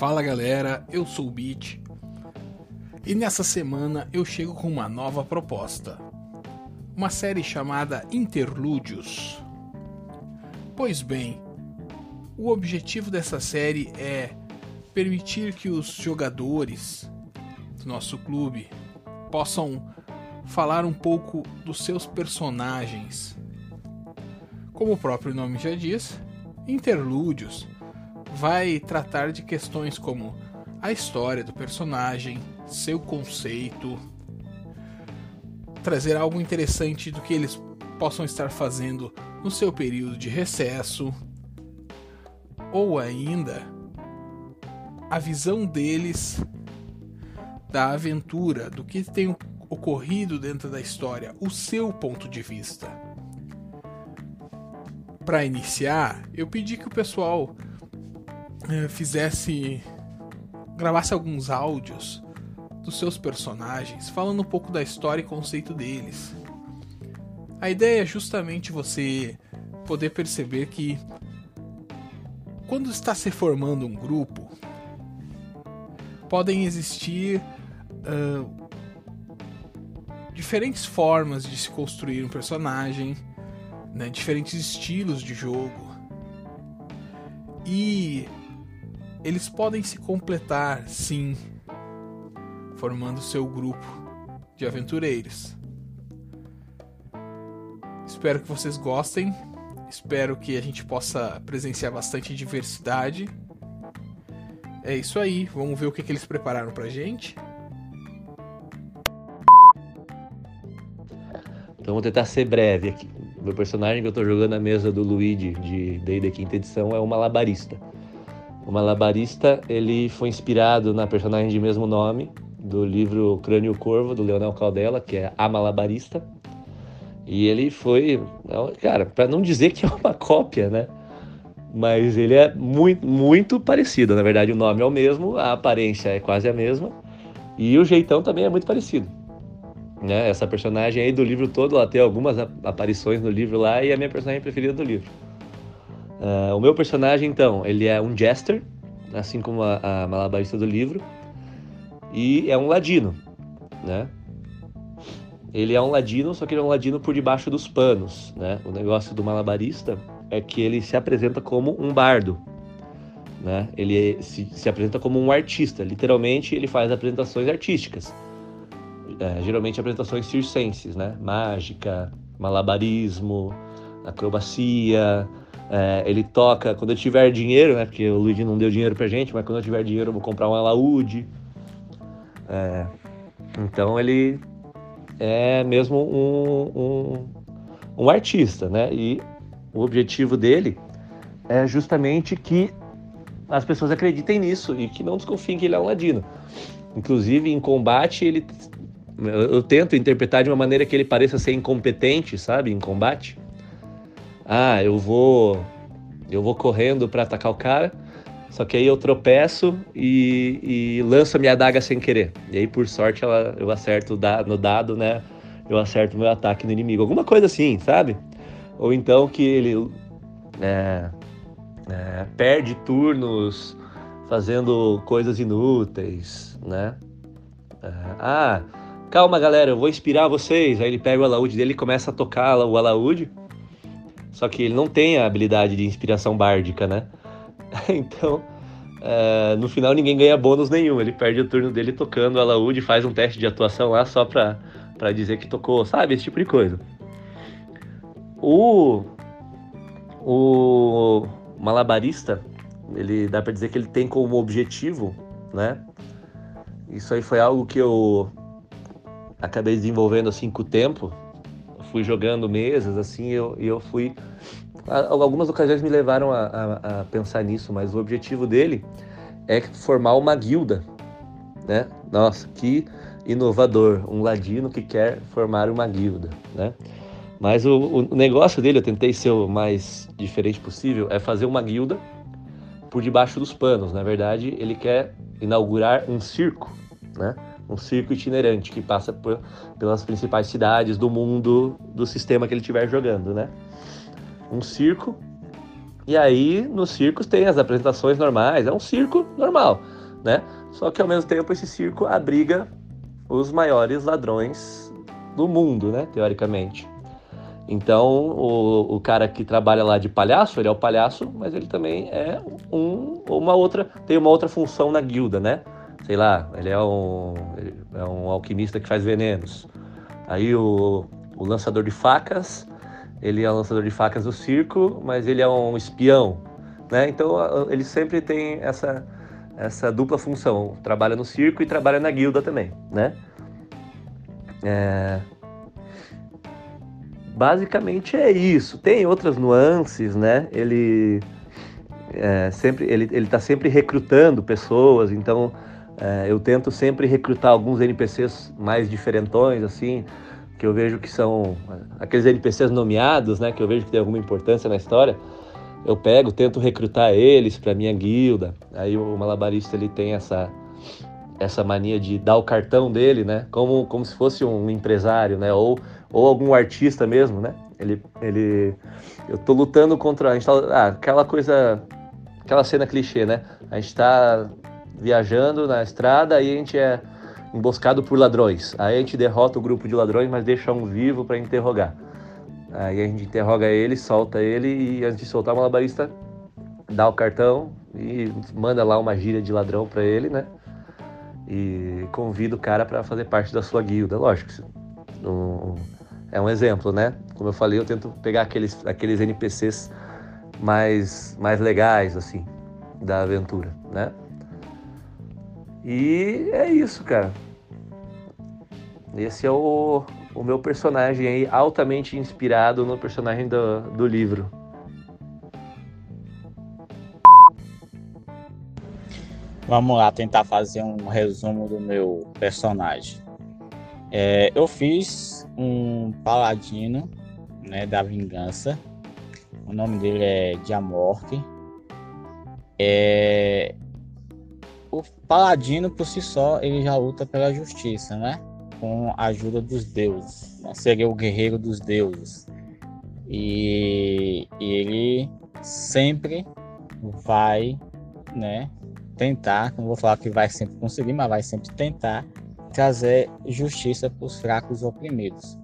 Fala galera, eu sou o Beat e nessa semana eu chego com uma nova proposta. Uma série chamada Interlúdios. Pois bem, o objetivo dessa série é permitir que os jogadores do nosso clube possam falar um pouco dos seus personagens. Como o próprio nome já diz, Interlúdios vai tratar de questões como a história do personagem, seu conceito, trazer algo interessante do que eles possam estar fazendo no seu período de recesso, ou ainda a visão deles da aventura, do que tem ocorrido dentro da história, o seu ponto de vista. Para iniciar, eu pedi que o pessoal fizesse gravasse alguns áudios dos seus personagens, falando um pouco da história e conceito deles. A ideia é justamente você poder perceber que quando está se formando um grupo, podem existir uh, diferentes formas de se construir um personagem, né, diferentes estilos de jogo. E eles podem se completar, sim, formando seu grupo de aventureiros. Espero que vocês gostem. Espero que a gente possa presenciar bastante diversidade. É isso aí, vamos ver o que, que eles prepararam pra gente. Então vou tentar ser breve aqui. Meu personagem que eu tô jogando na mesa do Luigi de D&D quinta edição é o malabarista. O malabarista ele foi inspirado na personagem de mesmo nome do livro Crânio Corvo do Leonel Caldela, que é A Malabarista. E ele foi, cara, para não dizer que é uma cópia, né? Mas ele é muito, muito parecido. Na verdade, o nome é o mesmo, a aparência é quase a mesma e o jeitão também é muito parecido. Né? Essa personagem aí do livro todo, ela tem algumas aparições no livro lá e é a minha personagem preferida do livro. Uh, o meu personagem, então, ele é um jester, assim como a, a malabarista do livro, e é um ladino, né? Ele é um ladino, só que ele é um ladino por debaixo dos panos, né? O negócio do malabarista é que ele se apresenta como um bardo, né? Ele se, se apresenta como um artista, literalmente ele faz apresentações artísticas, é, geralmente apresentações circenses, né? Mágica, malabarismo, acrobacia, é, ele toca quando eu tiver dinheiro, né? Porque o Luigi não deu dinheiro pra gente, mas quando eu tiver dinheiro eu vou comprar um alaúde. É, então ele é mesmo um, um, um artista, né? E o objetivo dele é justamente que as pessoas acreditem nisso e que não desconfiem que ele é um ladino. Inclusive, em combate, ele. Eu tento interpretar de uma maneira que ele pareça ser incompetente, sabe? Em combate ah, eu vou eu vou correndo para atacar o cara, só que aí eu tropeço e, e lanço a minha adaga sem querer. E aí, por sorte, ela, eu acerto no dado, né? Eu acerto meu ataque no inimigo. Alguma coisa assim, sabe? Ou então que ele é, é, perde turnos fazendo coisas inúteis, né? É, ah, calma galera, eu vou inspirar vocês. Aí ele pega o alaúde dele e começa a tocar o alaúde. Só que ele não tem a habilidade de inspiração bárdica, né? então, uh, no final ninguém ganha bônus nenhum. Ele perde o turno dele tocando a alaúde, faz um teste de atuação lá só pra, pra dizer que tocou, sabe? Esse tipo de coisa. O, o malabarista, ele dá para dizer que ele tem como objetivo, né? Isso aí foi algo que eu acabei desenvolvendo assim com o tempo, fui jogando mesas, assim, e eu, eu fui. Algumas ocasiões me levaram a, a, a, pensar nisso, mas o objetivo dele é formar uma guilda, né? Nossa, que inovador, um ladino que quer formar uma guilda, né? Mas o, o negócio dele, eu tentei ser o mais diferente possível, é fazer uma guilda por debaixo dos panos. Na verdade, ele quer inaugurar um circo, né? Um circo itinerante que passa por, pelas principais cidades do mundo do sistema que ele estiver jogando, né? Um circo E aí, nos circos tem as apresentações normais, é um circo normal, né? Só que ao mesmo tempo esse circo abriga os maiores ladrões do mundo, né? Teoricamente. Então, o, o cara que trabalha lá de palhaço, ele é o palhaço, mas ele também é um, uma outra, tem uma outra função na guilda, né? Sei lá, ele é um, é um alquimista que faz venenos. Aí o, o lançador de facas, ele é um lançador de facas do circo, mas ele é um espião, né? Então, ele sempre tem essa, essa dupla função, trabalha no circo e trabalha na guilda também, né? É, basicamente é isso. Tem outras nuances, né? Ele é, sempre ele ele está sempre recrutando pessoas, então é, eu tento sempre recrutar alguns NPCs mais diferentões, assim, que eu vejo que são aqueles NPCs nomeados, né? Que eu vejo que tem alguma importância na história. Eu pego, tento recrutar eles para minha guilda. Aí o malabarista ele tem essa essa mania de dar o cartão dele, né? Como, como se fosse um empresário, né? Ou, ou algum artista mesmo, né? Ele, ele, eu tô lutando contra, a gente tá, ah, aquela coisa, aquela cena clichê, né? A gente tá viajando na estrada e a gente é emboscado por ladrões. Aí a gente derrota o grupo de ladrões, mas deixa um vivo para interrogar. Aí a gente interroga ele, solta ele e antes de soltar o malabarista dá o cartão e manda lá uma gíria de ladrão para ele, né? e convida o cara para fazer parte da sua guilda. Lógico, um, é um exemplo, né? Como eu falei, eu tento pegar aqueles, aqueles NPCs mais, mais legais, assim, da aventura, né? E é isso, cara. Esse é o, o meu personagem aí, altamente inspirado no personagem do, do livro. Vamos lá tentar fazer um resumo do meu personagem. É, eu fiz um paladino né, da vingança. O nome dele é Diamorte. É, o paladino por si só ele já luta pela justiça, né? Com a ajuda dos deuses. Né? Seria o guerreiro dos deuses. E, e ele sempre vai, né? tentar, não vou falar que vai sempre conseguir, mas vai sempre tentar trazer justiça para os fracos oprimidos.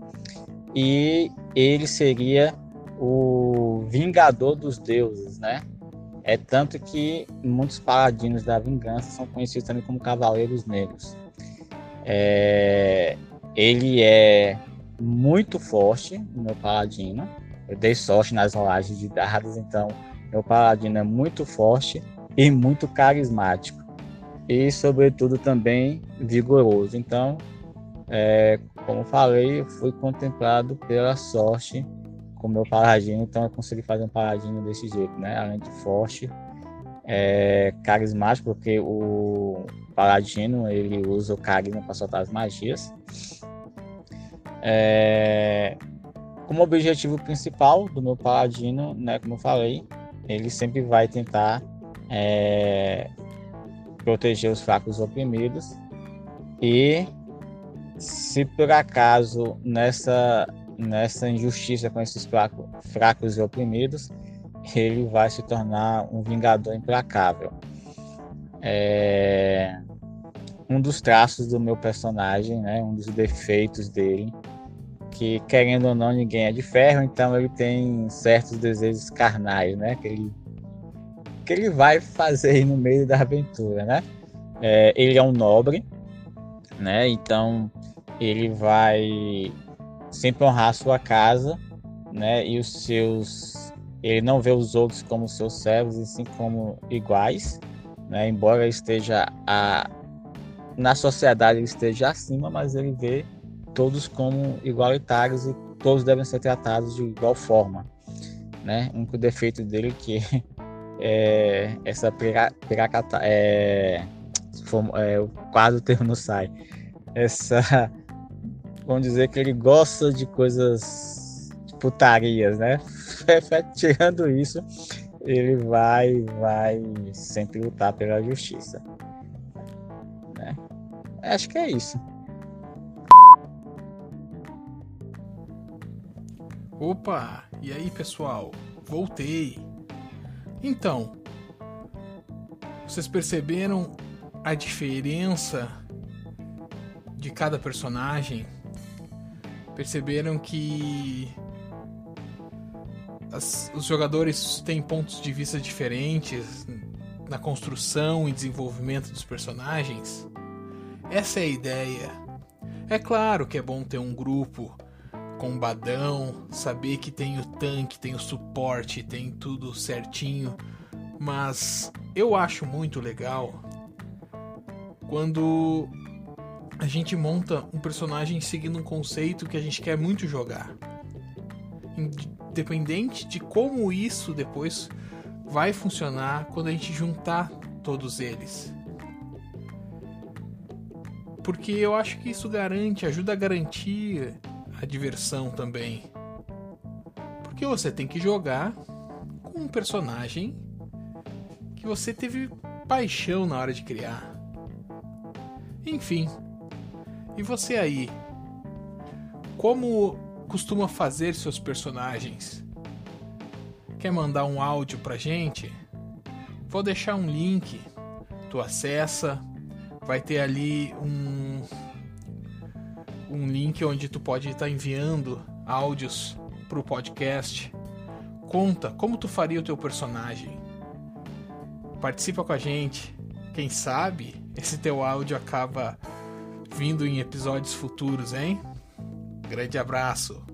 E ele seria o vingador dos deuses, né? É tanto que muitos paladinos da vingança são conhecidos também como cavaleiros negros. É... Ele é muito forte, meu paladino. Eu dei sorte nas rolagens de dados, então meu paladino é muito forte e muito carismático e sobretudo também vigoroso. Então, é, como falei, eu fui contemplado pela sorte com meu paladino, então eu consegui fazer um paladino desse jeito, né? Além de forte, é, carismático, porque o paladino ele usa o carisma para soltar as magias. É, como objetivo principal do meu paladino, né, como eu falei, ele sempre vai tentar é, proteger os fracos oprimidos e se por acaso nessa nessa injustiça com esses fracos, e oprimidos ele vai se tornar um vingador implacável é, um dos traços do meu personagem né um dos defeitos dele que querendo ou não ninguém é de ferro então ele tem certos desejos carnais né que ele que ele vai fazer no meio da aventura, né? É, ele é um nobre, né? Então ele vai sempre honrar a sua casa, né? E os seus, ele não vê os outros como seus servos, e sim como iguais, né? Embora ele esteja a, na sociedade ele esteja acima, mas ele vê todos como igualitários e todos devem ser tratados de igual forma, né? Um defeito dele que é, essa piracata, é, é, o termo não sai. Essa, vamos dizer que ele gosta de coisas de putarias, né? Tirando isso, ele vai, vai sempre lutar pela justiça. Né? Acho que é isso. Opa! E aí, pessoal? Voltei! Então, vocês perceberam a diferença de cada personagem? Perceberam que as, os jogadores têm pontos de vista diferentes na construção e desenvolvimento dos personagens? Essa é a ideia. É claro que é bom ter um grupo combadão, saber que tem o tanque, tem o suporte, tem tudo certinho, mas eu acho muito legal quando a gente monta um personagem seguindo um conceito que a gente quer muito jogar. Independente de como isso depois vai funcionar quando a gente juntar todos eles. Porque eu acho que isso garante, ajuda a garantir a diversão também. Porque você tem que jogar com um personagem que você teve paixão na hora de criar. Enfim. E você aí? Como costuma fazer seus personagens? Quer mandar um áudio pra gente? Vou deixar um link. Tu acessa, vai ter ali um um link onde tu pode estar enviando áudios pro podcast. Conta como tu faria o teu personagem. Participa com a gente. Quem sabe esse teu áudio acaba vindo em episódios futuros, hein? Grande abraço.